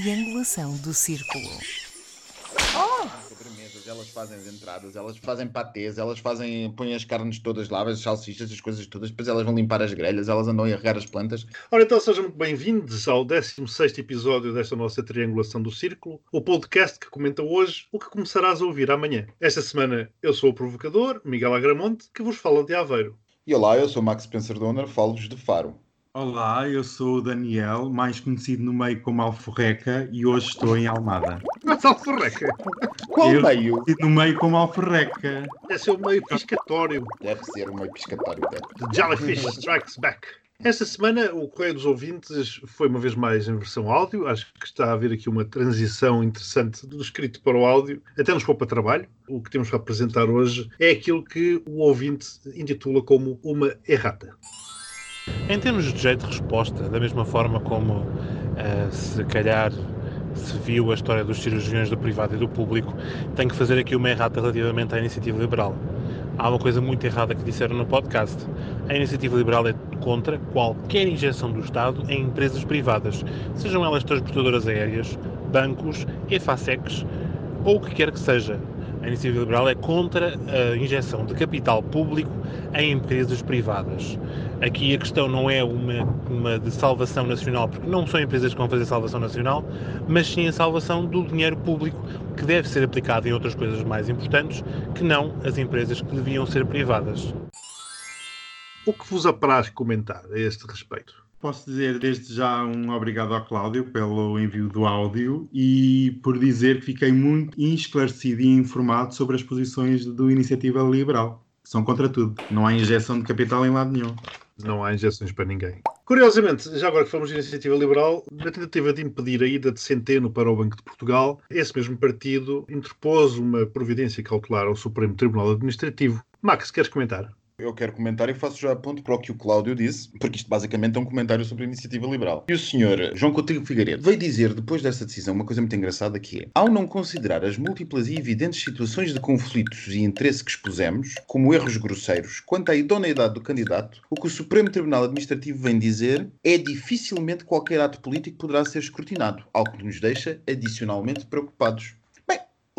triangulação do círculo. Sobremesas, elas fazem as entradas, elas fazem patês, elas fazem, põem as carnes todas lá, as salsichas, as coisas todas, depois elas vão limpar as grelhas, elas andam a regar as plantas. Ora, então sejam muito bem-vindos ao 16 episódio desta nossa triangulação do círculo, o podcast que comenta hoje o que começarás a ouvir amanhã. Esta semana eu sou o provocador, Miguel Agramonte, que vos fala de Aveiro. E olá, eu sou Max Spencer Donner, falo-vos de Faro. Olá, eu sou o Daniel, mais conhecido no meio como Alforreca, e hoje estou em Almada. Mas Alforreca, Qual Eu- meio? Conhecido no meio como Alforreca. esse é o meio piscatório Deve ser um meio piscatório. deve. de Jellyfish Strikes Back. Esta semana o Correio dos Ouvintes foi uma vez mais em versão áudio. Acho que está a haver aqui uma transição interessante do escrito para o áudio. Até nos poupa trabalho. O que temos para apresentar hoje é aquilo que o ouvinte intitula como uma errata. Em termos de jeito de resposta, da mesma forma como eh, se calhar se viu a história dos cirurgiões do privado e do público, tenho que fazer aqui uma errata relativamente à iniciativa liberal. Há uma coisa muito errada que disseram no podcast. A iniciativa liberal é contra qualquer injeção do Estado em empresas privadas, sejam elas transportadoras aéreas, bancos, EFASECs ou o que quer que seja. A iniciativa liberal é contra a injeção de capital público em empresas privadas. Aqui a questão não é uma, uma de salvação nacional, porque não são empresas que vão fazer salvação nacional, mas sim a salvação do dinheiro público que deve ser aplicado em outras coisas mais importantes que não as empresas que deviam ser privadas. O que vos apraz comentar a este respeito? Posso dizer desde já um obrigado ao Cláudio pelo envio do áudio e por dizer que fiquei muito esclarecido e informado sobre as posições do Iniciativa Liberal. São contra tudo. Não há injeção de capital em lado nenhum. Não há injeções para ninguém. Curiosamente, já agora que fomos de iniciativa liberal, na tentativa de impedir a ida de Centeno para o Banco de Portugal, esse mesmo partido interpôs uma providência cautelar ao Supremo Tribunal Administrativo. Max, queres comentar? Eu quero comentar e faço já ponto para o que o Cláudio disse, porque isto basicamente é um comentário sobre a iniciativa liberal. E o senhor João Coutinho Figueiredo veio dizer, depois desta decisão, uma coisa muito engraçada que é, ao não considerar as múltiplas e evidentes situações de conflitos e interesse que expusemos, como erros grosseiros, quanto à idoneidade do candidato, o que o Supremo Tribunal Administrativo vem dizer é dificilmente qualquer ato político poderá ser escrutinado, algo que nos deixa adicionalmente preocupados.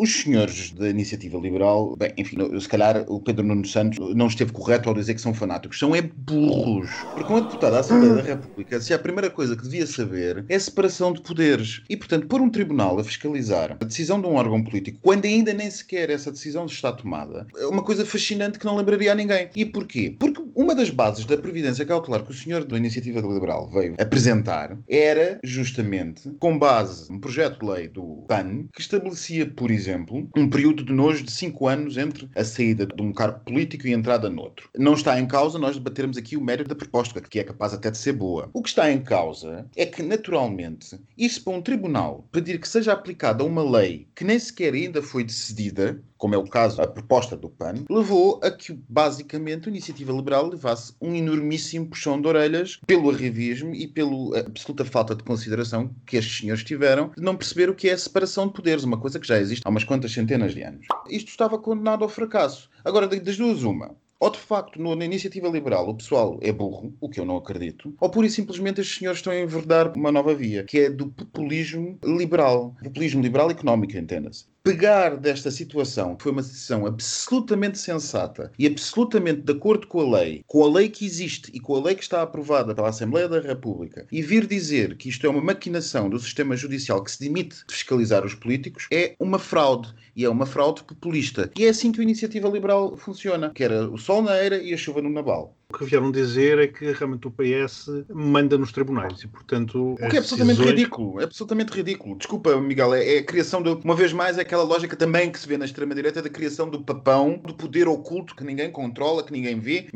Os senhores da iniciativa liberal, bem, enfim, se calhar o Pedro Nuno Santos não esteve correto ao dizer que são fanáticos. São é burros. Porque um deputado da Assembleia da República, se a primeira coisa que devia saber é a separação de poderes. E, portanto, pôr um tribunal a fiscalizar a decisão de um órgão político, quando ainda nem sequer essa decisão está tomada, é uma coisa fascinante que não lembraria a ninguém. E porquê? Porque uma das bases da previdência cautelar que o senhor da iniciativa liberal veio apresentar era justamente com base num projeto de lei do PAN que estabelecia, por exemplo, um período de nojo de 5 anos entre a saída de um cargo político e a entrada noutro. Não está em causa nós debatermos aqui o mérito da proposta, que é capaz até de ser boa. O que está em causa é que, naturalmente, isso para um tribunal pedir que seja aplicada uma lei que nem sequer ainda foi decidida, como é o caso, a proposta do PAN, levou a que, basicamente, a iniciativa liberal levasse um enormíssimo puxão de orelhas pelo arrivismo e pela absoluta falta de consideração que estes senhores tiveram de não perceber o que é a separação de poderes, uma coisa que já existe há umas quantas centenas de anos. Isto estava condenado ao fracasso. Agora, das duas, uma. Ou de facto, na iniciativa liberal, o pessoal é burro, o que eu não acredito, ou pura e simplesmente estes senhores estão a enverdar uma nova via, que é do populismo liberal. Populismo liberal económico, entenda-se. Pegar desta situação, que foi uma decisão absolutamente sensata e absolutamente de acordo com a lei, com a lei que existe e com a lei que está aprovada pela Assembleia da República, e vir dizer que isto é uma maquinação do sistema judicial que se demite de fiscalizar os políticos, é uma fraude. E é uma fraude populista. E é assim que a iniciativa liberal funciona, que era o sol na eira e a chuva no naval. O que vieram dizer é que realmente o PS manda nos tribunais e, portanto. O que é absolutamente ridículo, é absolutamente ridículo. Desculpa, Miguel, é, é a criação de, uma vez mais, é aquela lógica também que se vê na extrema-direita da criação do papão, do poder oculto que ninguém controla, que ninguém vê.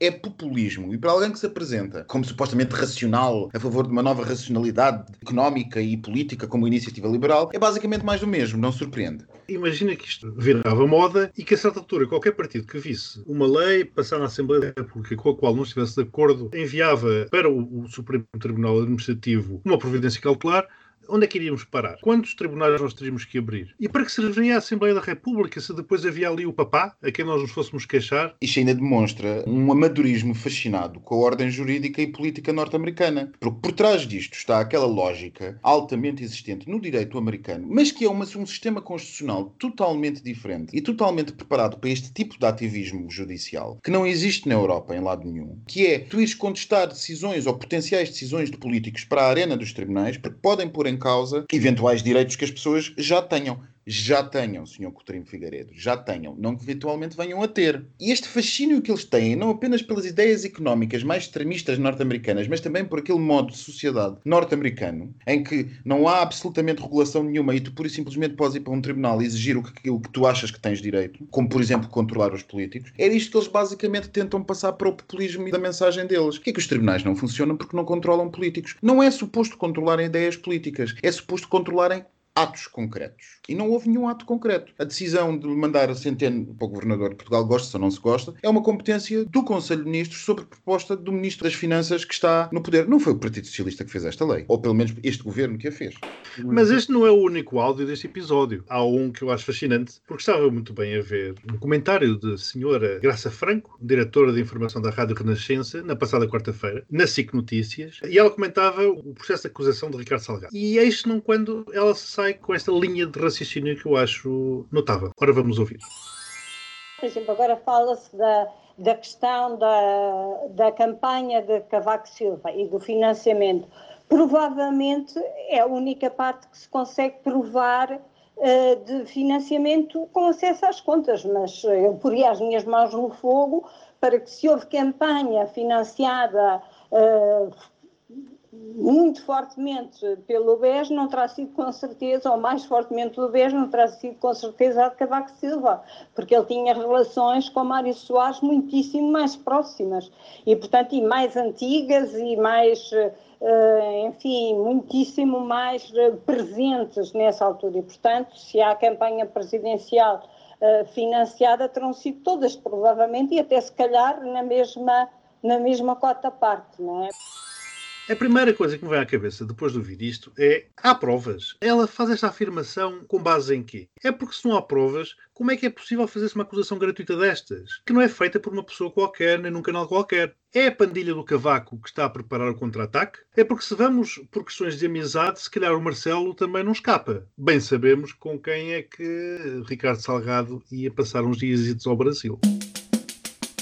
É populismo. E para alguém que se apresenta como supostamente racional, a favor de uma nova racionalidade económica e política como iniciativa liberal, é basicamente mais do mesmo, não surpreende. Imagina que isto virava moda e que a certa altura qualquer partido que visse uma lei passar na Assembleia República com a qual não estivesse de acordo enviava para o, o Supremo Tribunal Administrativo uma providência cautelar onde é que iríamos parar? Quantos tribunais nós teríamos que abrir? E para que serviria a Assembleia da República se depois havia ali o papá a quem nós nos fôssemos queixar? Isto ainda demonstra um amadorismo fascinado com a ordem jurídica e política norte-americana. Porque por trás disto está aquela lógica altamente existente no direito americano, mas que é uma, um sistema constitucional totalmente diferente e totalmente preparado para este tipo de ativismo judicial, que não existe na Europa em lado nenhum, que é tu ires contestar decisões ou potenciais decisões de políticos para a arena dos tribunais, porque podem pôr em causa eventuais direitos que as pessoas já tenham já tenham, Sr. Coutinho Figueiredo, já tenham, não que eventualmente venham a ter. E este fascínio que eles têm, não apenas pelas ideias económicas mais extremistas norte-americanas, mas também por aquele modo de sociedade norte-americano, em que não há absolutamente regulação nenhuma e tu pura e simplesmente podes ir para um tribunal e exigir o que, o que tu achas que tens direito, como por exemplo controlar os políticos, é isto que eles basicamente tentam passar para o populismo e da mensagem deles. que é que os tribunais não funcionam porque não controlam políticos? Não é suposto controlarem ideias políticas, é suposto controlarem atos concretos. E não houve nenhum ato concreto. A decisão de mandar a Centeno para o Governador de Portugal, gosta ou não se gosta, é uma competência do Conselho de Ministros sobre proposta do Ministro das Finanças que está no poder. Não foi o Partido Socialista que fez esta lei. Ou pelo menos este governo que a fez. Mas este não é o único áudio deste episódio. Há um que eu acho fascinante, porque estava muito bem a ver um comentário da senhora Graça Franco, diretora de informação da Rádio Renascença, na passada quarta-feira, na SIC Notícias, e ela comentava o processo de acusação de Ricardo Salgado. E eis não quando ela sai com esta linha de raciocínio que eu acho notável. Agora vamos ouvir. Por exemplo, agora fala-se da, da questão da, da campanha de Cavaco Silva e do financiamento provavelmente é a única parte que se consegue provar uh, de financiamento com acesso às contas, mas eu poria as minhas mãos no fogo para que se houve campanha financiada uh, muito fortemente pelo BES, não terá sido com certeza, ou mais fortemente pelo BES, não terá sido com certeza a de Cavaco Silva, porque ele tinha relações com Mário Soares muitíssimo mais próximas e, portanto, e mais antigas e mais eh, enfim, muitíssimo mais eh, presentes nessa altura. E, portanto, se há campanha presidencial eh, financiada, terão sido todas, provavelmente, e até se calhar na mesma, na mesma cota parte, não é? A primeira coisa que me vem à cabeça depois de ouvir isto é: há provas. Ela faz esta afirmação com base em quê? É porque se não há provas, como é que é possível fazer-se uma acusação gratuita destas? Que não é feita por uma pessoa qualquer, nem num canal qualquer. É a pandilha do Cavaco que está a preparar o contra-ataque? É porque se vamos por questões de amizade, se calhar o Marcelo também não escapa. Bem sabemos com quem é que Ricardo Salgado ia passar uns dias ao Brasil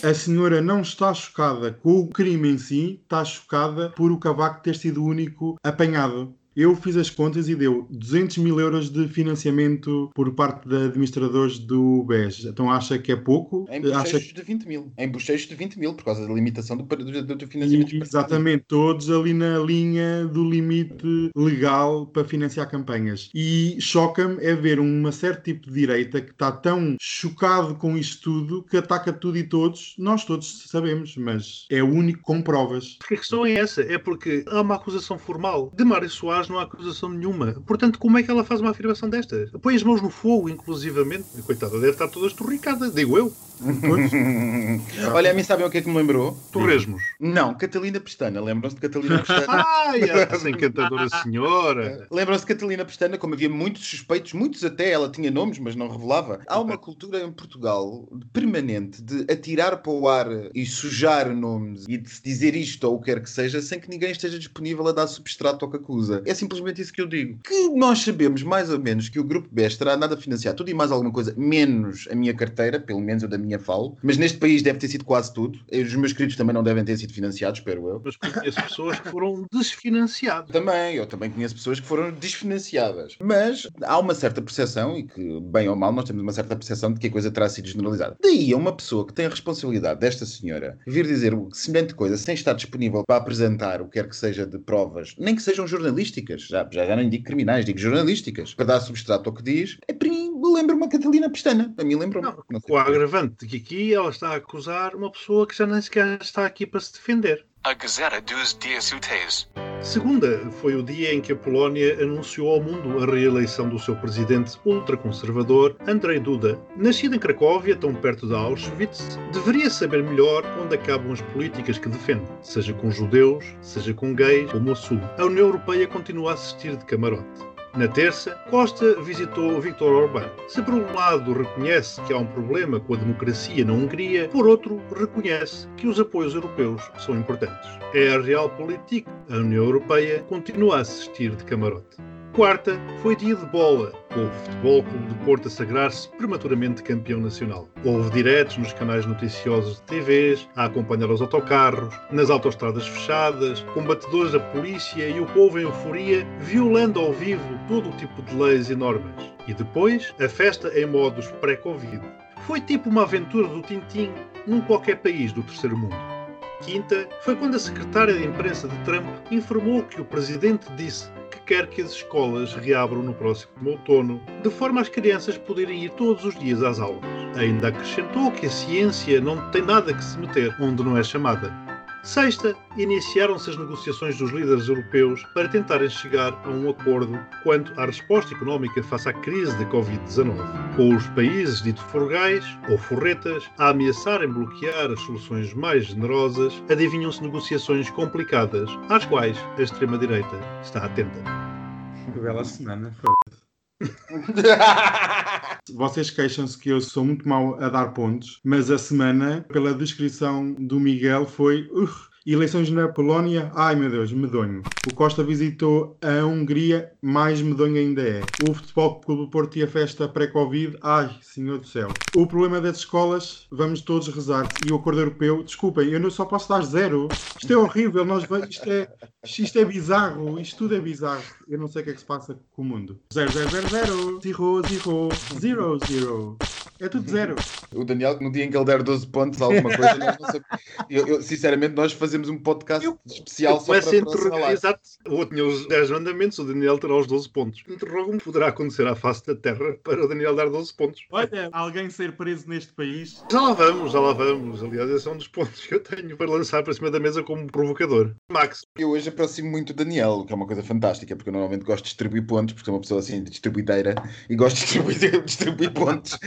a senhora não está chocada com o crime em si, está chocada por o Cavaco ter sido o único apanhado. Eu fiz as contas e deu 200 mil euros de financiamento por parte de administradores do BES. Então acha que é pouco? Em bochechos acha... de 20 mil. Em bochechos de 20 mil, por causa da limitação do, do, do financiamento. E, exatamente, todos ali na linha do limite legal para financiar campanhas. E choca-me é ver uma certo tipo de direita que está tão chocado com isto tudo que ataca tudo e todos. Nós todos sabemos, mas é o único com provas. A questão é essa, é porque há uma acusação formal de Mário Soares não há acusação nenhuma. Portanto, como é que ela faz uma afirmação destas? Põe as mãos no fogo, inclusivamente. Coitada, deve estar toda esturricada, digo eu. Olha, a mim sabem o que é que me lembrou? Torresmos. Não, Catalina Pestana. Lembram-se de Catalina Pestana? Ai, essa encantadora senhora. Lembram-se de Catalina Pestana, como havia muitos suspeitos, muitos até, ela tinha nomes, mas não revelava. Há uma cultura em Portugal permanente de atirar para o ar e sujar nomes e de se dizer isto ou o que quer que seja sem que ninguém esteja disponível a dar substrato ao que acusa. É simplesmente isso que eu digo. Que nós sabemos mais ou menos que o Grupo BES terá nada a financiar tudo e mais alguma coisa, menos a minha carteira, pelo menos eu da minha falo, mas neste país deve ter sido quase tudo. Os meus queridos também não devem ter sido financiados, espero eu. Mas conheço pessoas que foram desfinanciadas. Também, eu também conheço pessoas que foram desfinanciadas. Mas há uma certa percepção, e que, bem ou mal, nós temos uma certa percepção de que a coisa terá sido generalizada. Daí a uma pessoa que tem a responsabilidade desta senhora vir dizer semelhante coisa sem estar disponível para apresentar o que quer que seja de provas, nem que sejam jornalísticas, já, já, já não digo criminais, digo jornalísticas, para dar substrato ao que diz, é para mim lembra uma Catalina Pestana. A mim lembra-me. O agravante de que aqui ela está a acusar uma pessoa que já nem sequer está aqui para se defender. A Gazeta dos Dias Úteis. Segunda foi o dia em que a Polónia anunciou ao mundo a reeleição do seu presidente ultraconservador, Andrzej Duda. Nascido em Cracóvia, tão perto de Auschwitz, deveria saber melhor onde acabam as políticas que defende, seja com judeus, seja com gays ou moçul. A União Europeia continua a assistir de camarote. Na terça, Costa visitou Viktor Orbán. Se por um lado reconhece que há um problema com a democracia na Hungria, por outro reconhece que os apoios europeus são importantes. É a Realpolitik. A União Europeia continua a assistir de camarote. Quarta foi dia de bola, com o Futebol Clube de Porto a sagrar-se prematuramente campeão nacional. Houve diretos nos canais noticiosos de TVs, a acompanhar os autocarros, nas autoestradas fechadas, combatedores da polícia e o povo em euforia, violando ao vivo todo o tipo de leis e normas. E depois, a festa em modos pré-Covid. Foi tipo uma aventura do Tintim num qualquer país do terceiro mundo. Quinta foi quando a secretária de imprensa de Trump informou que o presidente disse quer que as escolas reabram no próximo outono, de forma às crianças poderem ir todos os dias às aulas. Ainda acrescentou que a ciência não tem nada que se meter onde não é chamada. Sexta, iniciaram-se as negociações dos líderes europeus para tentarem chegar a um acordo quanto à resposta económica face à crise da Covid-19, com os países dito forgais ou forretas a ameaçarem bloquear as soluções mais generosas, adivinham-se negociações complicadas, às quais a extrema-direita está atenta. Que bela semana, foda-se. Vocês queixam-se que eu sou muito mau a dar pontos, mas a semana, pela descrição do Miguel, foi. Uh, Eleições na Polónia, ai meu Deus, medonho. O Costa visitou a Hungria, mais medonho ainda é. O Futebol Clube do Porto e a festa pré-Covid, ai, senhor do céu. O problema das escolas, vamos todos rezar. E o acordo europeu, desculpem, eu não só posso dar zero. Isto é horrível, nós, isto, é, isto é bizarro, isto tudo é bizarro. Eu não sei o que é que se passa com o mundo. Zero, zero, zero, zero. Zero, zero, zero, zero. É tudo zero. O Daniel, no dia em que ele der 12 pontos, alguma coisa, nós não sabemos. Eu, eu, sinceramente, nós fazemos um podcast Eu- especial Eu só para, interrogar. Exato. O outro tinha os 10 mandamentos, o Daniel terá os 12 pontos. Interrogo-me, poderá acontecer à face da Terra para o Daniel dar 12 pontos. Olha, alguém ser preso neste país. Já lá vamos, já lá vamos. Aliás, esse é um dos pontos que eu tenho para lançar para cima da mesa como provocador. Max, Eu hoje aproximo muito o Daniel, o que é uma coisa fantástica, porque eu normalmente gosto de distribuir pontos, porque sou uma pessoa assim de distribuideira e gosto de distribuir, distribuir pontos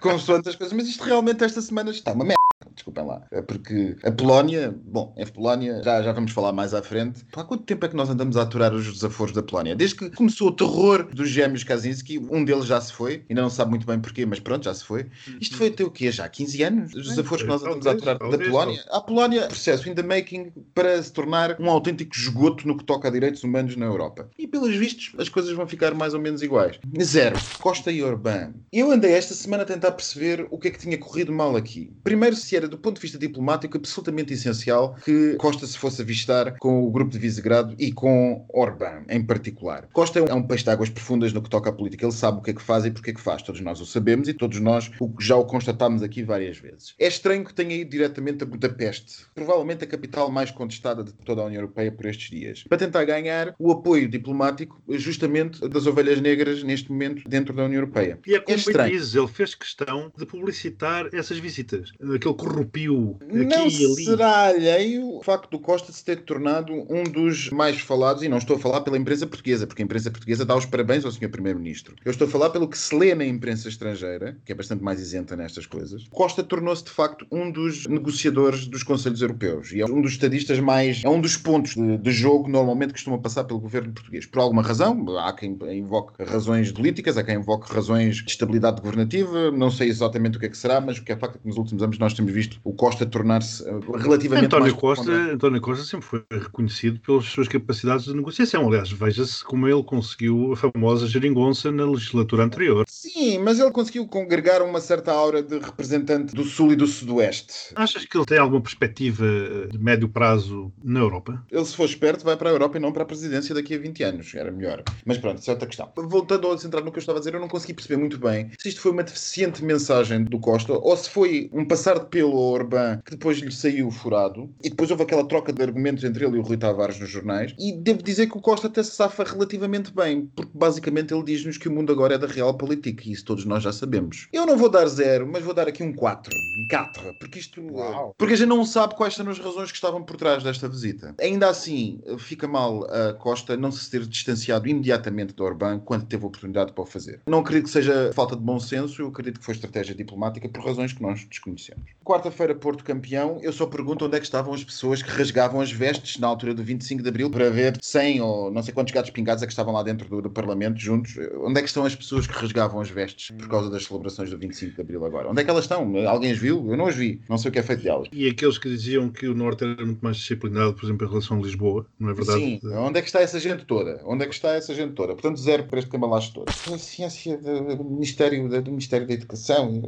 consoante as coisas, mas isto realmente esta semana está uma merda. Desculpem lá, É porque a Polónia, bom, a Polónia, já, já vamos falar mais à frente. Há quanto tempo é que nós andamos a aturar os desaforos da Polónia? Desde que começou o terror dos gêmeos Kaczynski, um deles já se foi, ainda não sabe muito bem porquê, mas pronto, já se foi. Isto foi até o quê? Já há 15 anos? Os desaforos que nós andamos a aturar da Polónia? A Polónia, processo in the making para se tornar um autêntico esgoto no que toca a direitos humanos na Europa. E pelos vistos, as coisas vão ficar mais ou menos iguais. Zero. Costa e Orbán. Eu andei esta semana a tentar perceber o que é que tinha corrido mal aqui. Primeiro, se era do ponto de vista diplomático absolutamente essencial que Costa se fosse avistar com o grupo de Visegrado e com Orbán em particular. Costa é um peixe de águas profundas no que toca à política. Ele sabe o que é que faz e porque é que faz. Todos nós o sabemos e todos nós já o constatámos aqui várias vezes. É estranho que tenha ido diretamente a Budapeste, provavelmente a capital mais contestada de toda a União Europeia por estes dias, para tentar ganhar o apoio diplomático justamente das ovelhas negras neste momento dentro da União Europeia. e é como É estranho. ele fez questão de publicitar essas visitas. Aquele corrupio aqui Não e ali. será alheio o facto do Costa se ter tornado um dos mais falados, e não estou a falar pela imprensa portuguesa, porque a imprensa portuguesa dá os parabéns ao Sr. Primeiro-Ministro. Eu estou a falar pelo que se lê na imprensa estrangeira, que é bastante mais isenta nestas coisas. Costa tornou-se, de facto, um dos negociadores dos Conselhos Europeus e é um dos estadistas mais. é um dos pontos de, de jogo normalmente que costumam passar pelo governo português. Por alguma razão, há quem invoque razões políticas, há quem invoque razões de estabilidade governativa, não sei exatamente o que é que será, mas o que é facto é que nos últimos anos nós temos visto o Costa tornar-se eh, relativamente António Costa. António Costa sempre foi reconhecido pelas suas capacidades de negociação. Aliás, veja-se como ele conseguiu a famosa geringonça na legislatura anterior. Sim, mas ele conseguiu congregar uma certa aura de representante do Sul e do Sudoeste. Achas que ele tem alguma perspectiva de médio prazo na Europa? Ele, se for esperto, vai para a Europa e não para a presidência daqui a 20 anos. Era melhor. Mas pronto, isso é outra questão. Voltando a centrar no que eu estava a dizer, eu não consegui perceber muito bem se isto foi uma deficiente mensagem do Costa ou se foi um passar de pelo Orbán, que depois lhe saiu furado, e depois houve aquela troca de argumentos entre ele e o Rui Tavares nos jornais, e devo dizer que o Costa até se safa relativamente bem, porque basicamente ele diz-nos que o mundo agora é da Realpolitik, e isso todos nós já sabemos. Eu não vou dar zero, mas vou dar aqui um 4, um 4, porque isto... Uau. Porque a gente não sabe quais são as razões que estavam por trás desta visita. Ainda assim, fica mal a Costa não se ter distanciado imediatamente do Orbán quando teve a oportunidade para o fazer. Não acredito que seja falta de bom senso, eu acredito que foi estratégia diplomática por razões que nós desconhecemos. Quarta-feira, Porto campeão, eu só pergunto onde é que estavam as pessoas que rasgavam as vestes na altura do 25 de Abril para ver 100 ou não sei quantos gatos pingados é que estavam lá dentro do, do Parlamento juntos. Onde é que estão as pessoas que rasgavam as vestes por causa das celebrações do 25 de Abril agora? Onde é que elas estão? Alguém as viu? Eu não as vi. Não sei o que é feito delas. E aqueles que diziam que o Norte era muito mais disciplinado, por exemplo, em relação a Lisboa, não é verdade? Sim, onde é que está essa gente toda? Onde é que está essa gente toda? Portanto, zero para este cambalacho todo. A ciência do Ministério, do Ministério da Educação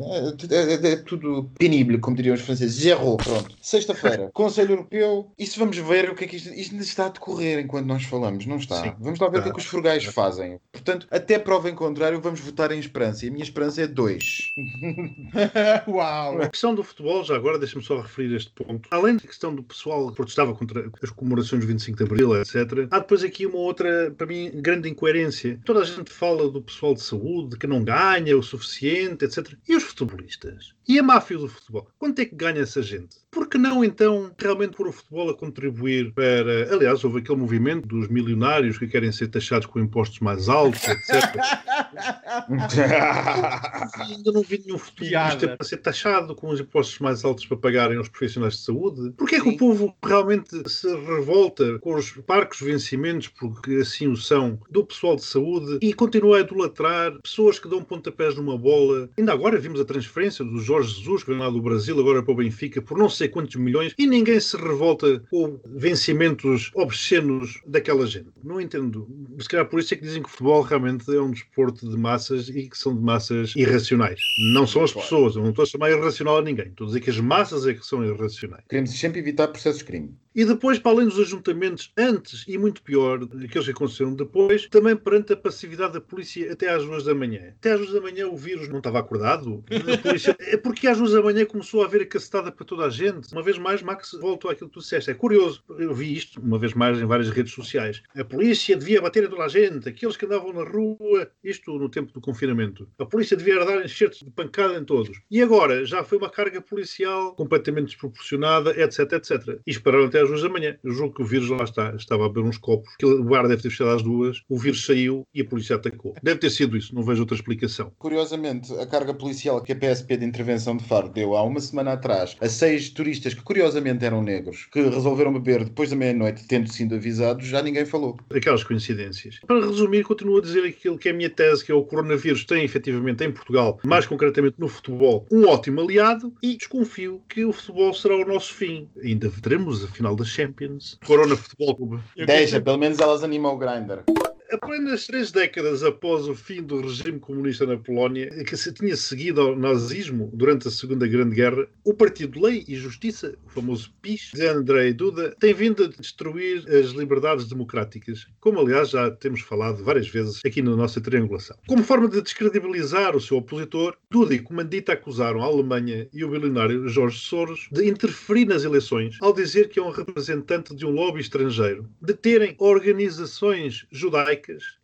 é, é, é tudo penível, como diriam os franceses. Zero. Pronto. Sexta-feira, Conselho Europeu. Isso vamos ver o que é que isto, isto ainda está a decorrer enquanto nós falamos, não está? Sim. Vamos lá ver o que é que os frugais fazem. Portanto, até prova em contrário, vamos votar em esperança. E a minha esperança é 2. Uau! A questão do futebol, já agora, deixa-me só referir este ponto. Além da questão do pessoal que protestava contra as comemorações do 25 de Abril, etc., há depois aqui uma outra, para mim, grande incoerência. Toda a gente fala do pessoal de saúde, que não ganha o suficiente, etc. E os futebolistas? E a máfia do futebol? Quanto é que ganha essa gente? Por que não, então, realmente pôr o futebol a contribuir para. Aliás, houve aquele movimento dos milionários que querem ser taxados com impostos mais altos, etc. Ainda não vi nenhum futebolista para ser taxado com os impostos mais altos para pagarem aos profissionais de saúde. Porquê é que Sim. o povo realmente se revolta com os parcos vencimentos, porque assim o são, do pessoal de saúde e continua a idolatrar pessoas que dão pontapés numa bola? Ainda agora vimos a transferência do Jorge Jesus, que vem lá do Brasil, agora para o Benfica, por não sei quantos milhões, e ninguém se revolta com vencimentos obscenos daquela gente. Não entendo. Se calhar por isso é que dizem que o futebol realmente é um desporto de massas e que são de massas irracionais. Não são as pessoas, eu não estou a chamar irracional a ninguém. Estou a dizer que as massas é que são irracionais. Queremos sempre evitar processos de crime. E depois, para além dos ajuntamentos, antes e muito pior, aqueles que aconteceram depois, também perante a passividade da polícia até às duas da manhã. Até às duas da manhã o vírus não estava acordado. A polícia... É porque às duas da manhã começou a haver a cacetada para toda a gente. Uma vez mais, Max, voltou àquilo que tu disseste. É curioso. Eu vi isto, uma vez mais, em várias redes sociais. A polícia devia bater em toda a gente. Aqueles que andavam na rua, isto no tempo do confinamento. A polícia devia dar enxertos de pancada em todos. E agora, já foi uma carga policial completamente desproporcionada, etc, etc. E esperaram até às duas da manhã. Eu julgo que o vírus lá está, estava a beber uns copos, que o bar deve ter fechado às duas, o vírus saiu e a polícia atacou. Deve ter sido isso, não vejo outra explicação. Curiosamente, a carga policial que a PSP de intervenção de Faro deu há uma semana atrás a seis turistas que curiosamente eram negros, que resolveram beber depois da meia-noite, tendo sido avisados, já ninguém falou. Aquelas coincidências. Para resumir, continuo a dizer aquilo que é a minha tese, que é o coronavírus tem efetivamente em Portugal, mais concretamente no futebol, um ótimo aliado e desconfio que o futebol será o nosso fim. Ainda teremos a final da Champions. Corona Futebol Clube. Deixa, pelo menos elas animam o grinder. Apenas três décadas após o fim do regime comunista na Polónia, que se tinha seguido ao nazismo durante a Segunda Grande Guerra, o Partido Lei e Justiça, o famoso PIS, de Andrei Duda, tem vindo a destruir as liberdades democráticas, como aliás já temos falado várias vezes aqui na nossa triangulação. Como forma de descredibilizar o seu opositor, Duda e Comandita acusaram a Alemanha e o bilionário Jorge Soros de interferir nas eleições ao dizer que é um representante de um lobby estrangeiro, de terem organizações judaicas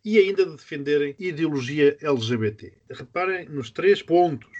e ainda de defenderem ideologia LGBT. Reparem nos três pontos: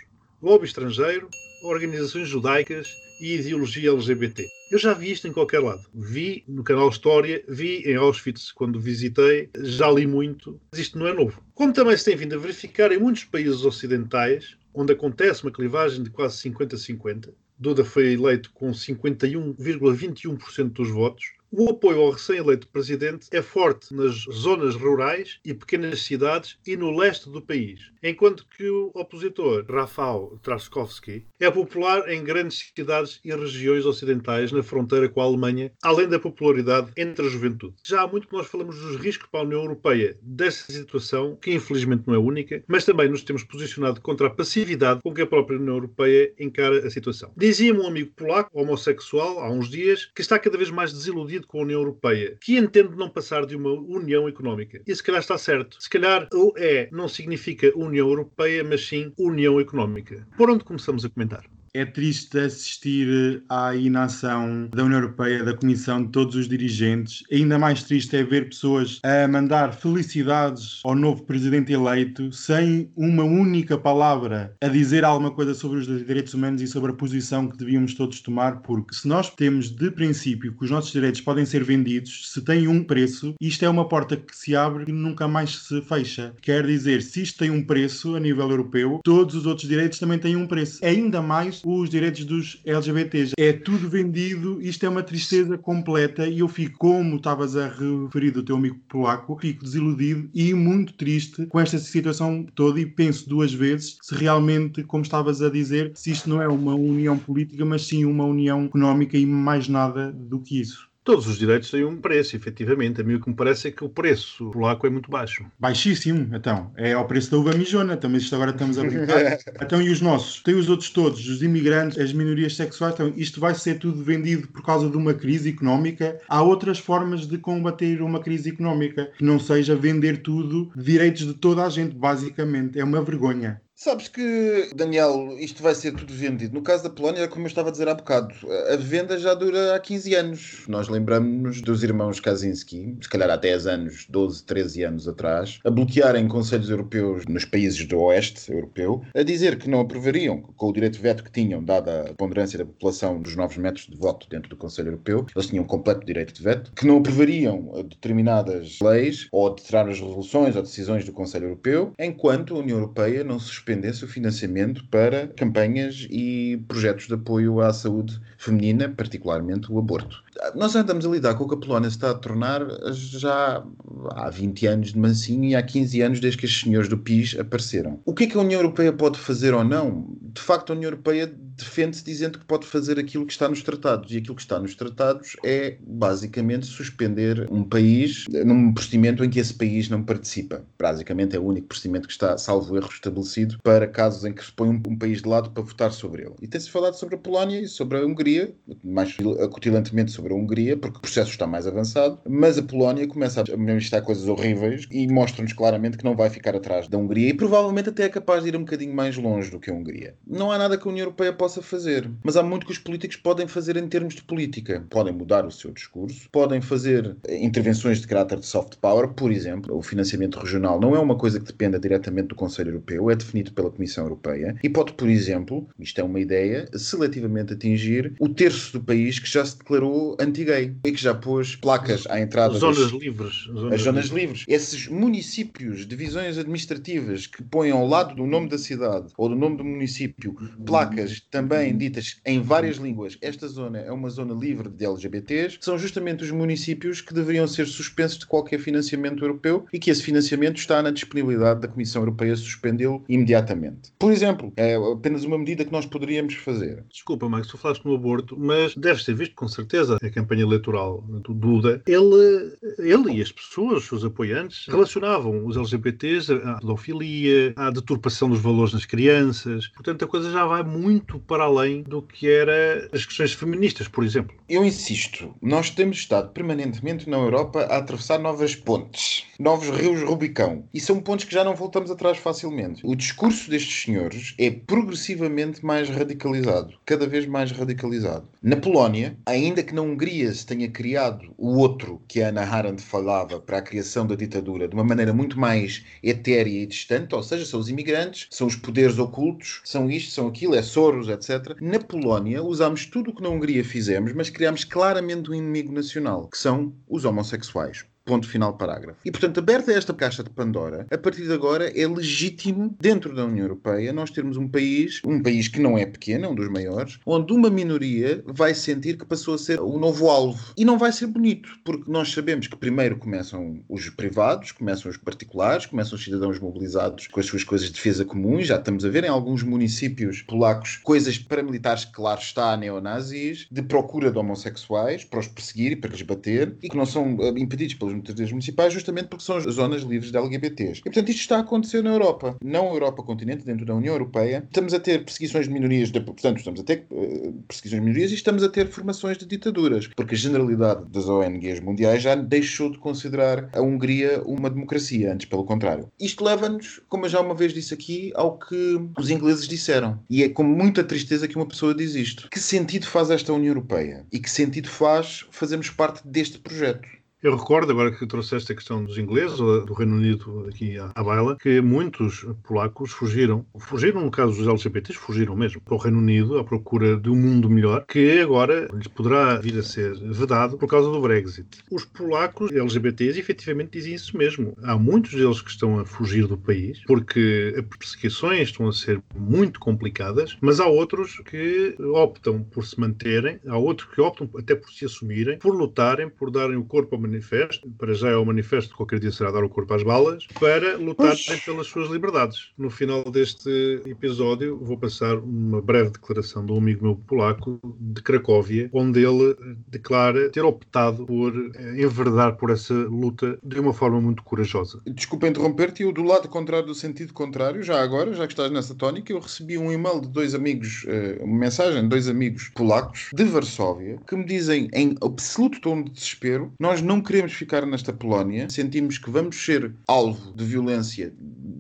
lobby estrangeiro, organizações judaicas e ideologia LGBT. Eu já vi isto em qualquer lado. Vi no canal História, vi em Auschwitz quando visitei, já li muito, mas isto não é novo. Como também se tem vindo a verificar em muitos países ocidentais, onde acontece uma clivagem de quase 50-50, Duda foi eleito com 51,21% dos votos. O apoio ao recém-eleito presidente é forte nas zonas rurais e pequenas cidades e no leste do país, enquanto que o opositor Rafał Trzaskowski é popular em grandes cidades e regiões ocidentais na fronteira com a Alemanha, além da popularidade entre a juventude. Já há muito que nós falamos dos riscos para a União Europeia desta situação, que infelizmente não é única, mas também nos temos posicionado contra a passividade com que a própria União Europeia encara a situação. Dizia-me um amigo polaco, homossexual, há uns dias, que está cada vez mais desiludido com a União Europeia, que entende não passar de uma união económica. E se calhar está certo. Se calhar o é não significa União Europeia, mas sim União Económica. Por onde começamos a comentar? É triste assistir à inação da União Europeia, da Comissão, de todos os dirigentes. Ainda mais triste é ver pessoas a mandar felicidades ao novo presidente eleito sem uma única palavra a dizer alguma coisa sobre os direitos humanos e sobre a posição que devíamos todos tomar, porque se nós temos de princípio que os nossos direitos podem ser vendidos, se tem um preço, isto é uma porta que se abre e nunca mais se fecha. Quer dizer, se isto tem um preço a nível europeu, todos os outros direitos também têm um preço. Ainda mais os direitos dos LGBTs. É tudo vendido, isto é uma tristeza completa e eu fico, como estavas a referir do teu amigo polaco, fico desiludido e muito triste com esta situação toda e penso duas vezes se realmente, como estavas a dizer, se isto não é uma união política, mas sim uma união económica e mais nada do que isso. Todos os direitos têm um preço, efetivamente. A mim o que me parece é que o preço polaco é muito baixo. Baixíssimo, então. É ao preço da uva mijona, também isto agora estamos a brincar. então e os nossos? Tem os outros todos, os imigrantes, as minorias sexuais, então isto vai ser tudo vendido por causa de uma crise económica. Há outras formas de combater uma crise económica, que não seja vender tudo, direitos de toda a gente, basicamente. É uma vergonha. Sabes que, Daniel, isto vai ser tudo vendido. No caso da Polónia, como eu estava a dizer há bocado, a venda já dura há 15 anos. Nós lembramos-nos dos irmãos Kaczynski, se calhar há 10 anos, 12, 13 anos atrás, a bloquearem conselhos europeus nos países do oeste europeu, a dizer que não aprovariam, com o direito de veto que tinham, dada a ponderância da população dos novos métodos de voto dentro do Conselho Europeu, eles tinham completo direito de veto, que não aprovariam determinadas leis ou determinadas resoluções ou decisões do Conselho Europeu, enquanto a União Europeia não se suspendesse o financiamento para campanhas e projetos de apoio à saúde feminina, particularmente o aborto. Nós andamos a lidar com o que a Polónia se está a tornar já há 20 anos de mansinho e há 15 anos desde que os senhores do PIS apareceram. O que é que a União Europeia pode fazer ou não? De facto, a União Europeia defende-se dizendo que pode fazer aquilo que está nos tratados. E aquilo que está nos tratados é, basicamente, suspender um país num procedimento em que esse país não participa. Basicamente, é o único procedimento que está, salvo erro, estabelecido para casos em que se põe um, um país de lado para votar sobre ele. E tem-se falado sobre a Polónia e sobre a Hungria, mais acutilantemente sobre a Hungria, porque o processo está mais avançado, mas a Polónia começa a manifestar coisas horríveis e mostra-nos claramente que não vai ficar atrás da Hungria e provavelmente até é capaz de ir um bocadinho mais longe do que a Hungria. Não há nada que a União Europeia possa fazer, mas há muito que os políticos podem fazer em termos de política. Podem mudar o seu discurso, podem fazer intervenções de caráter de soft power, por exemplo, o financiamento regional não é uma coisa que dependa diretamente do Conselho Europeu, é definido pela Comissão Europeia e pode, por exemplo, isto é uma ideia, seletivamente atingir o terço do país que já se declarou anti-gay e que já pôs placas à entrada Zonas das, livres. as zonas livres. Esses municípios, divisões administrativas que põem ao lado do nome da cidade ou do nome do município placas também ditas em várias línguas, esta zona é uma zona livre de LGBTs, são justamente os municípios que deveriam ser suspensos de qualquer financiamento europeu e que esse financiamento está na disponibilidade da Comissão Europeia suspendê-lo imediatamente. Por exemplo, é apenas uma medida que nós poderíamos fazer. Desculpa, Max, tu falaste no aborto, mas deves ter visto com certeza a campanha eleitoral do Duda. Ele, ele e as pessoas, os seus apoiantes, relacionavam os LGBTs à pedofilia, à deturpação dos valores nas crianças. Portanto, a coisa já vai muito para além do que era as questões feministas, por exemplo. Eu insisto, nós temos estado permanentemente na Europa a atravessar novas pontes, novos rios Rubicão, e são pontos que já não voltamos atrás facilmente. O discurso destes senhores é progressivamente mais radicalizado, cada vez mais radicalizado. Na Polónia, ainda que na Hungria se tenha criado o outro que a Ana Arendt falava para a criação da ditadura de uma maneira muito mais etérea e distante, ou seja, são os imigrantes, são os poderes ocultos, são isto, são aquilo, é Soros, etc. Na Polónia, usámos tudo o que na Hungria fizemos, mas criámos claramente um inimigo nacional, que são os homossexuais. Ponto final parágrafo. E, portanto, aberta esta caixa de Pandora, a partir de agora é legítimo, dentro da União Europeia, nós termos um país, um país que não é pequeno, é um dos maiores, onde uma minoria vai sentir que passou a ser o novo alvo. E não vai ser bonito, porque nós sabemos que primeiro começam os privados, começam os particulares, começam os cidadãos mobilizados com as suas coisas de defesa comum, já estamos a ver em alguns municípios polacos coisas paramilitares, claro está, neonazis, de procura de homossexuais, para os perseguir e para lhes bater, e que não são impedidos pelos vezes municipais, justamente porque são zonas livres de LGBTs. E, portanto, isto está a acontecer na Europa. Não a Europa continente, dentro da União Europeia. Estamos a ter perseguições de minorias, de, portanto, estamos a ter uh, perseguições de minorias e estamos a ter formações de ditaduras. Porque a generalidade das ONGs mundiais já deixou de considerar a Hungria uma democracia, antes pelo contrário. Isto leva-nos, como eu já uma vez disse aqui, ao que os ingleses disseram. E é com muita tristeza que uma pessoa diz isto. Que sentido faz esta União Europeia? E que sentido faz fazermos parte deste projeto? Eu recordo, agora que trouxeste a questão dos ingleses, do Reino Unido aqui à, à baila, que muitos polacos fugiram, fugiram no caso dos LGBTs, fugiram mesmo para o Reino Unido à procura de um mundo melhor, que agora lhes poderá vir a ser vedado por causa do Brexit. Os polacos LGBTs efetivamente dizem isso mesmo. Há muitos deles que estão a fugir do país porque as perseguições estão a ser muito complicadas, mas há outros que optam por se manterem, há outros que optam até por se assumirem, por lutarem, por darem o corpo a manifesto, para já é o manifesto, qualquer dia será dar o corpo às balas, para lutarem pelas suas liberdades. No final deste episódio, vou passar uma breve declaração de um amigo meu polaco de Cracóvia, onde ele declara ter optado por eh, enverdar por essa luta de uma forma muito corajosa. Desculpa interromper-te, eu do lado contrário, do sentido contrário, já agora, já que estás nessa tónica, eu recebi um e-mail de dois amigos, eh, uma mensagem de dois amigos polacos de Varsóvia, que me dizem em absoluto tom de desespero, nós não queremos ficar nesta Polónia, sentimos que vamos ser alvo de violência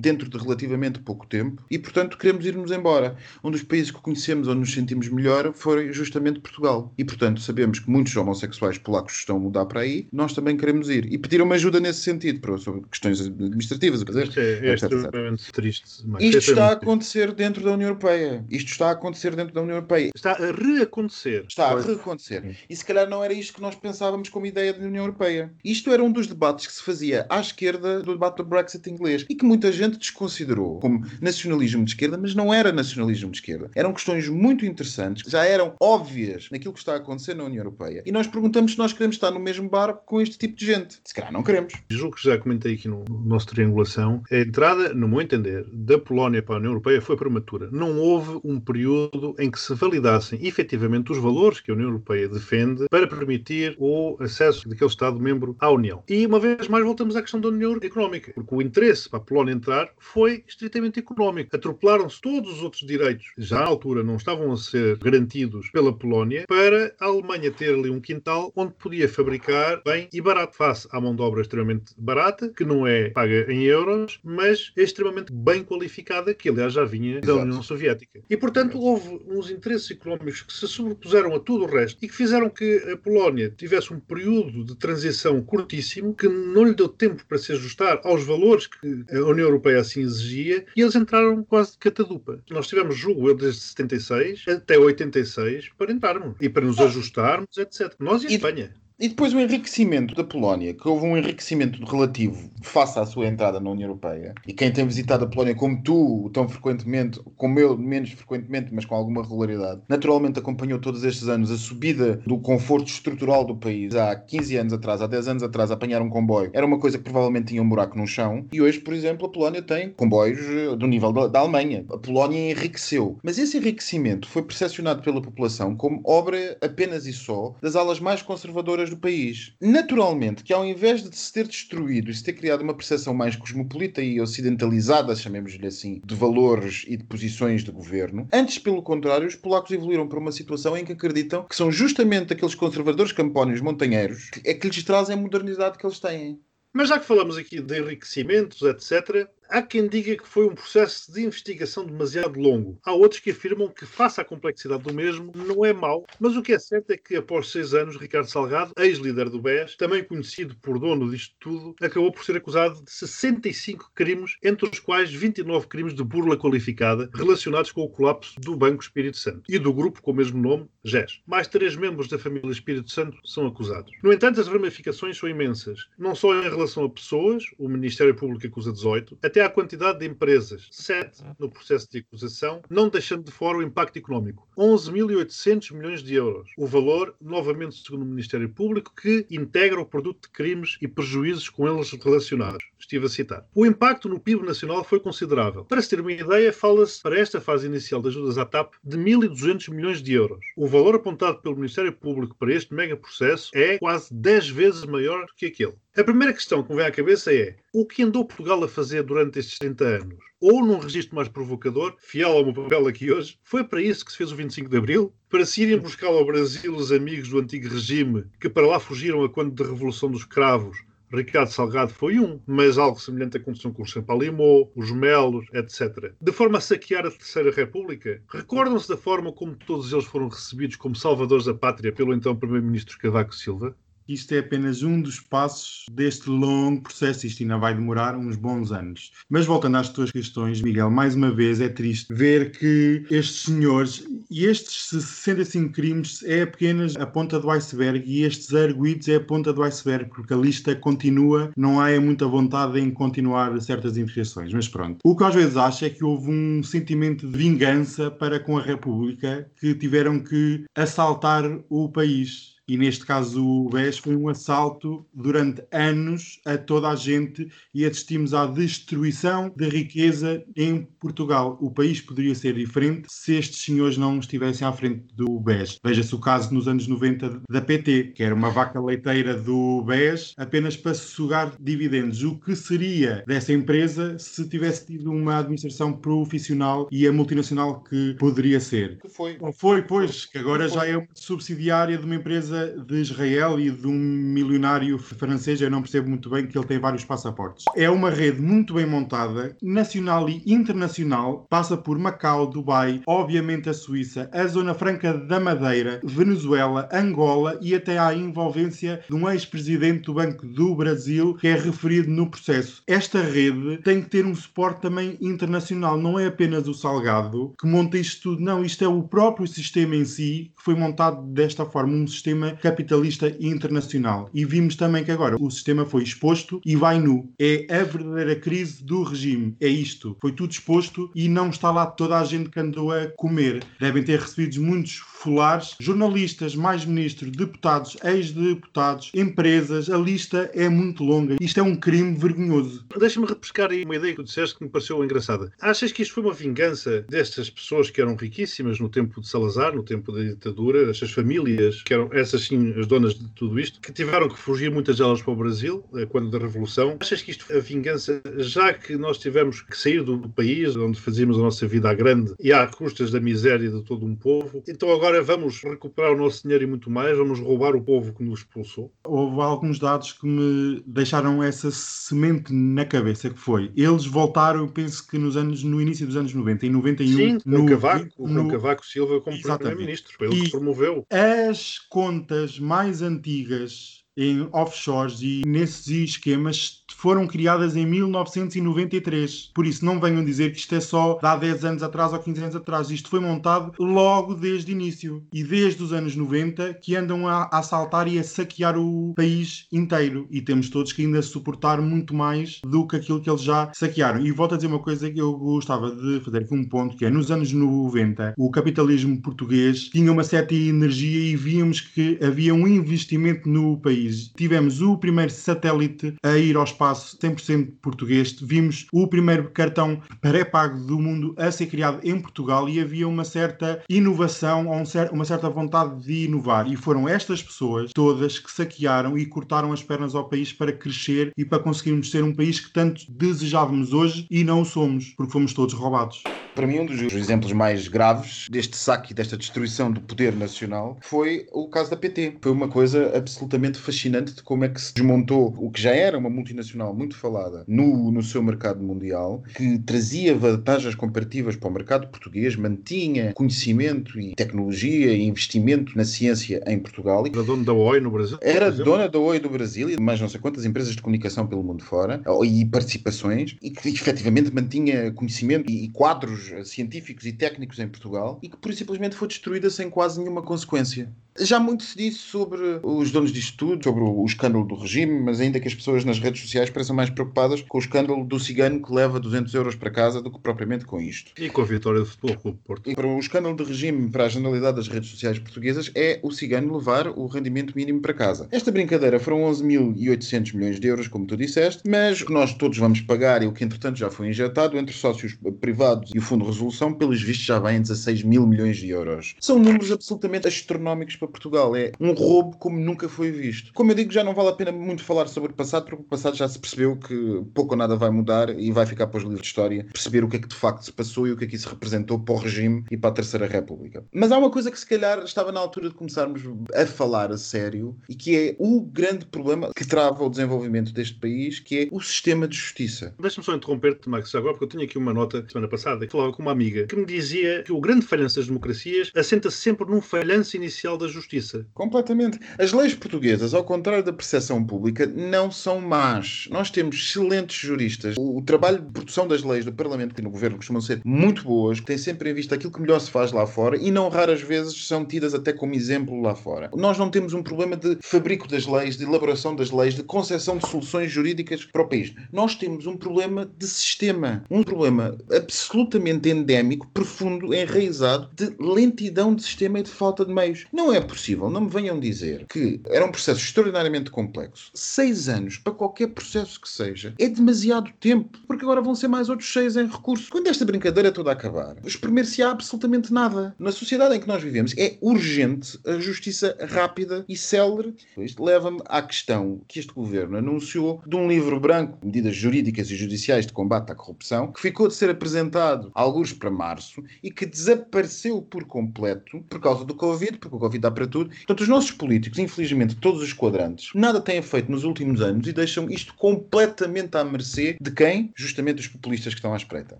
dentro de relativamente pouco tempo e, portanto, queremos irmos embora. Um dos países que conhecemos onde nos sentimos melhor foi justamente Portugal. E, portanto, sabemos que muitos homossexuais polacos estão a mudar para aí, nós também queremos ir. E pediram-me ajuda nesse sentido, para, sobre questões administrativas, a Isto é, é extremamente triste. Isto está a acontecer dentro da União Europeia. Isto está a acontecer dentro da União Europeia. Está a reacontecer. Está a reacontecer. E se calhar não era isto que nós pensávamos como ideia da União Europeia. Isto era um dos debates que se fazia à esquerda do debate do Brexit inglês e que muita gente desconsiderou como nacionalismo de esquerda, mas não era nacionalismo de esquerda. Eram questões muito interessantes, já eram óbvias naquilo que está a acontecer na União Europeia. E nós perguntamos se nós queremos estar no mesmo barco com este tipo de gente. Se calhar não queremos. Julgo que já comentei aqui no nosso triangulação. A entrada, no meu entender, da Polónia para a União Europeia foi prematura. Não houve um período em que se validassem efetivamente os valores que a União Europeia defende para permitir o acesso daquele Estado-membro à União. E uma vez mais voltamos à questão da União Económica, porque o interesse para a Polónia entrar foi estritamente económico. Atropelaram-se todos os outros direitos, já à altura não estavam a ser garantidos pela Polónia, para a Alemanha ter ali um quintal onde podia fabricar bem e barato, face à mão de obra extremamente barata, que não é paga em euros, mas é extremamente bem qualificada, que aliás já vinha da União Soviética. E portanto houve uns interesses económicos que se sobrepuseram a tudo o resto e que fizeram que a Polónia tivesse um período de transição curtíssimo que não lhe deu tempo para se ajustar aos valores que a União Europeia assim exigia e eles entraram quase de catadupa. Nós tivemos, julgo eu, desde 76 até 86 para entrarmos e para nos ajustarmos, etc. Nós e a Espanha. E depois o enriquecimento da Polónia, que houve um enriquecimento relativo face à sua entrada na União Europeia. E quem tem visitado a Polónia como tu, tão frequentemente, como eu, menos frequentemente, mas com alguma regularidade, naturalmente acompanhou todos estes anos a subida do conforto estrutural do país. Há 15 anos atrás, há 10 anos atrás, apanhar um comboio era uma coisa que provavelmente tinha um buraco no chão. E hoje, por exemplo, a Polónia tem comboios eh, do nível da, da Alemanha. A Polónia enriqueceu. Mas esse enriquecimento foi percepcionado pela população como obra apenas e só das alas mais conservadoras do país. Naturalmente, que ao invés de se ter destruído e se ter criado uma percepção mais cosmopolita e ocidentalizada, chamemos-lhe assim, de valores e de posições de governo, antes, pelo contrário, os polacos evoluíram para uma situação em que acreditam que são justamente aqueles conservadores campónios montanheiros que é que lhes trazem a modernidade que eles têm. Mas já que falamos aqui de enriquecimentos, etc., Há quem diga que foi um processo de investigação demasiado longo. Há outros que afirmam que, face à complexidade do mesmo, não é mau. Mas o que é certo é que, após seis anos, Ricardo Salgado, ex-líder do BES, também conhecido por dono disto tudo, acabou por ser acusado de 65 crimes, entre os quais 29 crimes de burla qualificada relacionados com o colapso do Banco Espírito Santo e do grupo com o mesmo nome, GES. Mais três membros da família Espírito Santo são acusados. No entanto, as ramificações são imensas, não só em relação a pessoas, o Ministério Público acusa 18, até à quantidade de empresas, 7 no processo de acusação, não deixando de fora o impacto económico, 11.800 milhões de euros. O valor, novamente segundo o Ministério Público, que integra o produto de crimes e prejuízos com eles relacionados. Estive a citar. O impacto no PIB nacional foi considerável. Para se ter uma ideia, fala-se para esta fase inicial das ajudas à TAP de 1.200 milhões de euros. O valor apontado pelo Ministério Público para este mega processo é quase 10 vezes maior do que aquele. A primeira questão que me vem à cabeça é o que andou Portugal a fazer durante estes 30 anos? Ou num registro mais provocador, fiel ao meu papel aqui hoje, foi para isso que se fez o 25 de Abril? Para se irem buscar ao Brasil os amigos do antigo regime que para lá fugiram a quando da Revolução dos Cravos Ricardo Salgado foi um, mas algo semelhante aconteceu com o Champalimau, os Melos, etc. De forma a saquear a Terceira República, recordam-se da forma como todos eles foram recebidos como salvadores da pátria pelo então Primeiro-Ministro Cavaco Silva? Isto é apenas um dos passos deste longo processo. Isto ainda vai demorar uns bons anos. Mas voltando às tuas questões, Miguel, mais uma vez é triste ver que estes senhores e estes 65 crimes é apenas a ponta do iceberg e estes arguídos é a ponta do iceberg, porque a lista continua, não há muita vontade em continuar certas investigações. Mas pronto. O que às vezes acho é que houve um sentimento de vingança para com a República que tiveram que assaltar o país e neste caso o BES foi um assalto durante anos a toda a gente e assistimos à destruição da riqueza em Portugal. O país poderia ser diferente se estes senhores não estivessem à frente do BES. Veja-se o caso nos anos 90 da PT, que era uma vaca leiteira do BES apenas para sugar dividendos. O que seria dessa empresa se tivesse tido uma administração profissional e a multinacional que poderia ser? Que foi? Não foi, pois, que agora já é subsidiária de uma empresa de Israel e de um milionário francês, eu não percebo muito bem que ele tem vários passaportes. É uma rede muito bem montada, nacional e internacional, passa por Macau, Dubai, obviamente a Suíça, a Zona Franca da Madeira, Venezuela, Angola e até à envolvência de um ex-presidente do Banco do Brasil que é referido no processo. Esta rede tem que ter um suporte também internacional, não é apenas o Salgado que monta isto tudo, não, isto é o próprio sistema em si que foi montado desta forma, um sistema capitalista internacional. E vimos também que agora o sistema foi exposto e vai nu. É a verdadeira crise do regime. É isto. Foi tudo exposto e não está lá toda a gente que andou a comer. Devem ter recebido muitos folares, jornalistas, mais ministros, deputados, ex-deputados, empresas. A lista é muito longa. Isto é um crime vergonhoso. Deixa-me repescar aí uma ideia que tu disseste que me pareceu engraçada. Achas que isto foi uma vingança destas pessoas que eram riquíssimas no tempo de Salazar, no tempo da ditadura, estas famílias que eram essas assim as donas de tudo isto, que tiveram que fugir muitas delas para o Brasil, eh, quando da Revolução. Achas que isto foi a vingança, já que nós tivemos que sair do país onde fazíamos a nossa vida à grande e à custas da miséria de todo um povo, então agora vamos recuperar o nosso dinheiro e muito mais, vamos roubar o povo que nos expulsou? Houve alguns dados que me deixaram essa semente na cabeça, que foi, eles voltaram, eu penso que nos anos, no início dos anos 90, em 91... Sim, no, Cavaco, no, Cavaco Silva como Primeiro-Ministro, ele que promoveu. As contas mais antigas em offshores e nesses esquemas foram criadas em 1993. Por isso, não venham dizer que isto é só de há 10 anos atrás ou 15 anos atrás. Isto foi montado logo desde o início. E desde os anos 90 que andam a, assaltar e a saquear o país inteiro. E temos todos que ainda suportar muito mais do que aquilo que eles já saquearam. E volto a dizer uma coisa que eu gostava de fazer aqui um ponto, que é nos anos 90 o capitalismo português tinha uma certa energia e víamos que havia um investimento no país. Tivemos o primeiro satélite a ir ao espaço espaço 100% português. Vimos o primeiro cartão pré-pago do mundo a ser criado em Portugal e havia uma certa inovação, uma certa vontade de inovar. E foram estas pessoas todas que saquearam e cortaram as pernas ao país para crescer e para conseguirmos ser um país que tanto desejávamos hoje e não o somos, porque fomos todos roubados. Para mim, um dos exemplos mais graves deste saque e desta destruição do poder nacional foi o caso da PT. Foi uma coisa absolutamente fascinante de como é que se desmontou o que já era uma multinacional muito falada no, no seu mercado mundial, que trazia vantagens comparativas para o mercado português, mantinha conhecimento e tecnologia e investimento na ciência em Portugal. Era dona da OI no Brasil? Era dona da OI do Brasil e mais não sei quantas empresas de comunicação pelo mundo fora e participações e que efetivamente mantinha conhecimento e quadros científicos e técnicos em Portugal e que por simplesmente foi destruída sem quase nenhuma consequência. Já muito se disse sobre os donos disto tudo, sobre o escândalo do regime, mas ainda que as pessoas nas redes sociais pareçam mais preocupadas com o escândalo do cigano que leva 200 euros para casa do que propriamente com isto. E com a vitória do Futebol Clube Porto. E para o escândalo de regime, para a generalidade das redes sociais portuguesas, é o cigano levar o rendimento mínimo para casa. Esta brincadeira foram 11.800 milhões de euros, como tu disseste, mas o que nós todos vamos pagar e o que entretanto já foi injetado entre sócios privados e o Fundo de Resolução, pelos vistos já vai em 16 mil milhões de euros. São números absolutamente astronómicos para Portugal. É um roubo como nunca foi visto. Como eu digo, já não vale a pena muito falar sobre o passado, porque o passado já se percebeu que pouco ou nada vai mudar e vai ficar para os livros de história perceber o que é que de facto se passou e o que é que isso representou para o regime e para a Terceira República. Mas há uma coisa que se calhar estava na altura de começarmos a falar a sério e que é o grande problema que trava o desenvolvimento deste país, que é o sistema de justiça. Deixa-me só interromper-te, Max, agora, porque eu tinha aqui uma nota semana passada que falava com uma amiga que me dizia que o grande falhanço das democracias assenta-se sempre num falhanço inicial da justiça. Completamente. As leis portuguesas, ao contrário da percepção pública, não são más. Nós temos excelentes juristas. O, o trabalho de produção das leis do Parlamento e no Governo costumam ser muito boas, têm sempre em vista aquilo que melhor se faz lá fora e não raras vezes são tidas até como exemplo lá fora. Nós não temos um problema de fabrico das leis, de elaboração das leis, de concepção de soluções jurídicas para o país. Nós temos um problema de sistema, um problema absolutamente endémico, profundo, enraizado de lentidão de sistema e de falta de meios. Não é possível, não me venham dizer que era um processo extraordinariamente complexo. Seis anos para qualquer processo que seja é demasiado tempo, porque agora vão ser mais outros seis em recurso. Quando esta brincadeira toda acabar, espremer-se-á absolutamente nada. Na sociedade em que nós vivemos é urgente a justiça rápida e célere. Isto leva-me à questão que este governo anunciou de um livro branco, medidas jurídicas e judiciais de combate à corrupção, que ficou de ser apresentado alguns para março e que desapareceu por completo por causa do Covid, porque o Covid dá para tudo. Portanto, os nossos políticos, infelizmente, todos os quadrantes, nada têm feito nos últimos anos e deixam isto completamente à mercê de quem? Justamente os populistas que estão à espreita.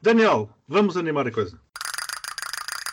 Daniel, vamos animar a coisa.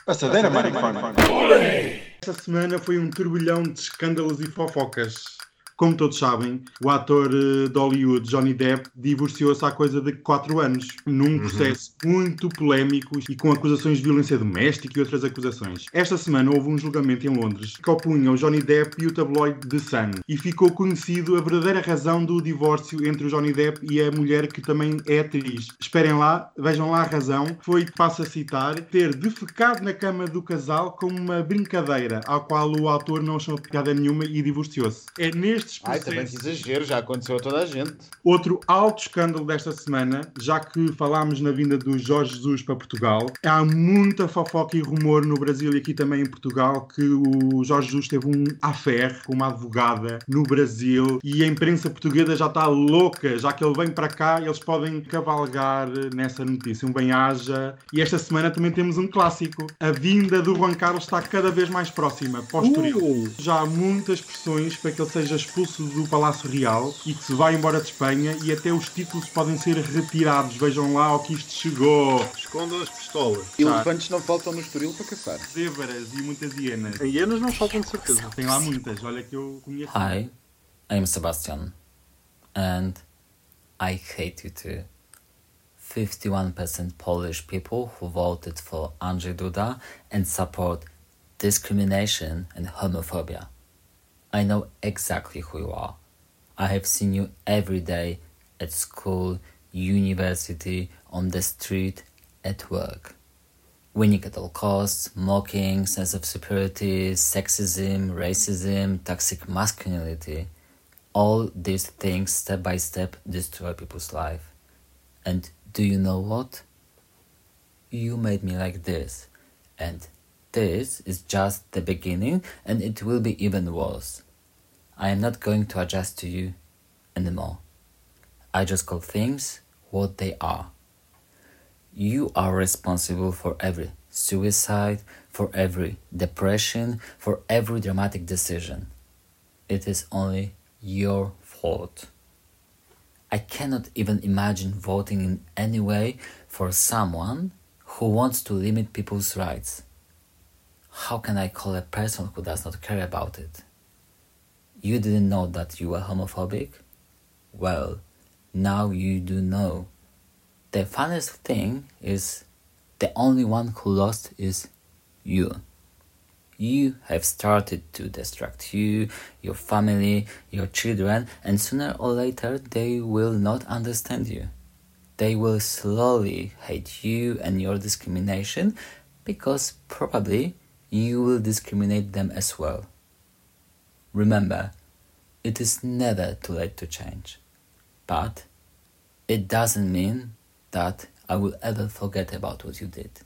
Passadeira, Passadeira Esta semana foi um turbilhão de escândalos e fofocas. Como todos sabem, o ator eh, de Hollywood, Johnny Depp, divorciou-se há coisa de 4 anos, num uhum. processo uhum. muito polémico e com acusações de violência doméstica e outras acusações. Esta semana houve um julgamento em Londres que opunha o Johnny Depp e o tabloide The Sun e ficou conhecido a verdadeira razão do divórcio entre o Johnny Depp e a mulher que também é atriz. Esperem lá, vejam lá a razão. Foi, passo a citar, ter defecado na cama do casal como uma brincadeira, ao qual o ator não achou piada nenhuma e divorciou-se. É neste processos. Ai, também que exagero, já aconteceu a toda a gente. Outro alto escândalo desta semana, já que falámos na vinda do Jorge Jesus para Portugal, há muita fofoca e rumor no Brasil e aqui também em Portugal que o Jorge Jesus teve um affair com uma advogada no Brasil e a imprensa portuguesa já está louca, já que ele vem para cá, eles podem cavalgar nessa notícia, um bem-aja. E esta semana também temos um clássico. A vinda do Juan Carlos está cada vez mais próxima, pós-Estoril. Uh. Já há muitas pressões para que ele seja expulso expulso do Palácio Real e que se vai embora de Espanha e até os títulos podem ser retirados. Vejam lá o que isto chegou. Escondam as pistolas. Elefantes não faltam no Estoril para caçar. Zebras e muitas hienas. Hienas não faltam de certeza. Tem lá muitas. Olha que eu conheço. Hi, I'm Sebastian. And I hate you too. 51% Polish people who voted for Andrzej Duda and support discrimination and homophobia. I know exactly who you are. I have seen you every day at school, university, on the street, at work. Winning at all costs, mocking, sense of superiority, sexism, racism, toxic masculinity. All these things step by step destroy people's life. And do you know what? You made me like this. And this is just the beginning and it will be even worse. I am not going to adjust to you anymore. I just call things what they are. You are responsible for every suicide, for every depression, for every dramatic decision. It is only your fault. I cannot even imagine voting in any way for someone who wants to limit people's rights. How can I call a person who does not care about it? You didn't know that you were homophobic? Well, now you do know. The funniest thing is the only one who lost is you. You have started to distract you, your family, your children, and sooner or later they will not understand you. They will slowly hate you and your discrimination because probably you will discriminate them as well. Remember, it is never too late to change. But it doesn't mean that I will ever forget about what you did.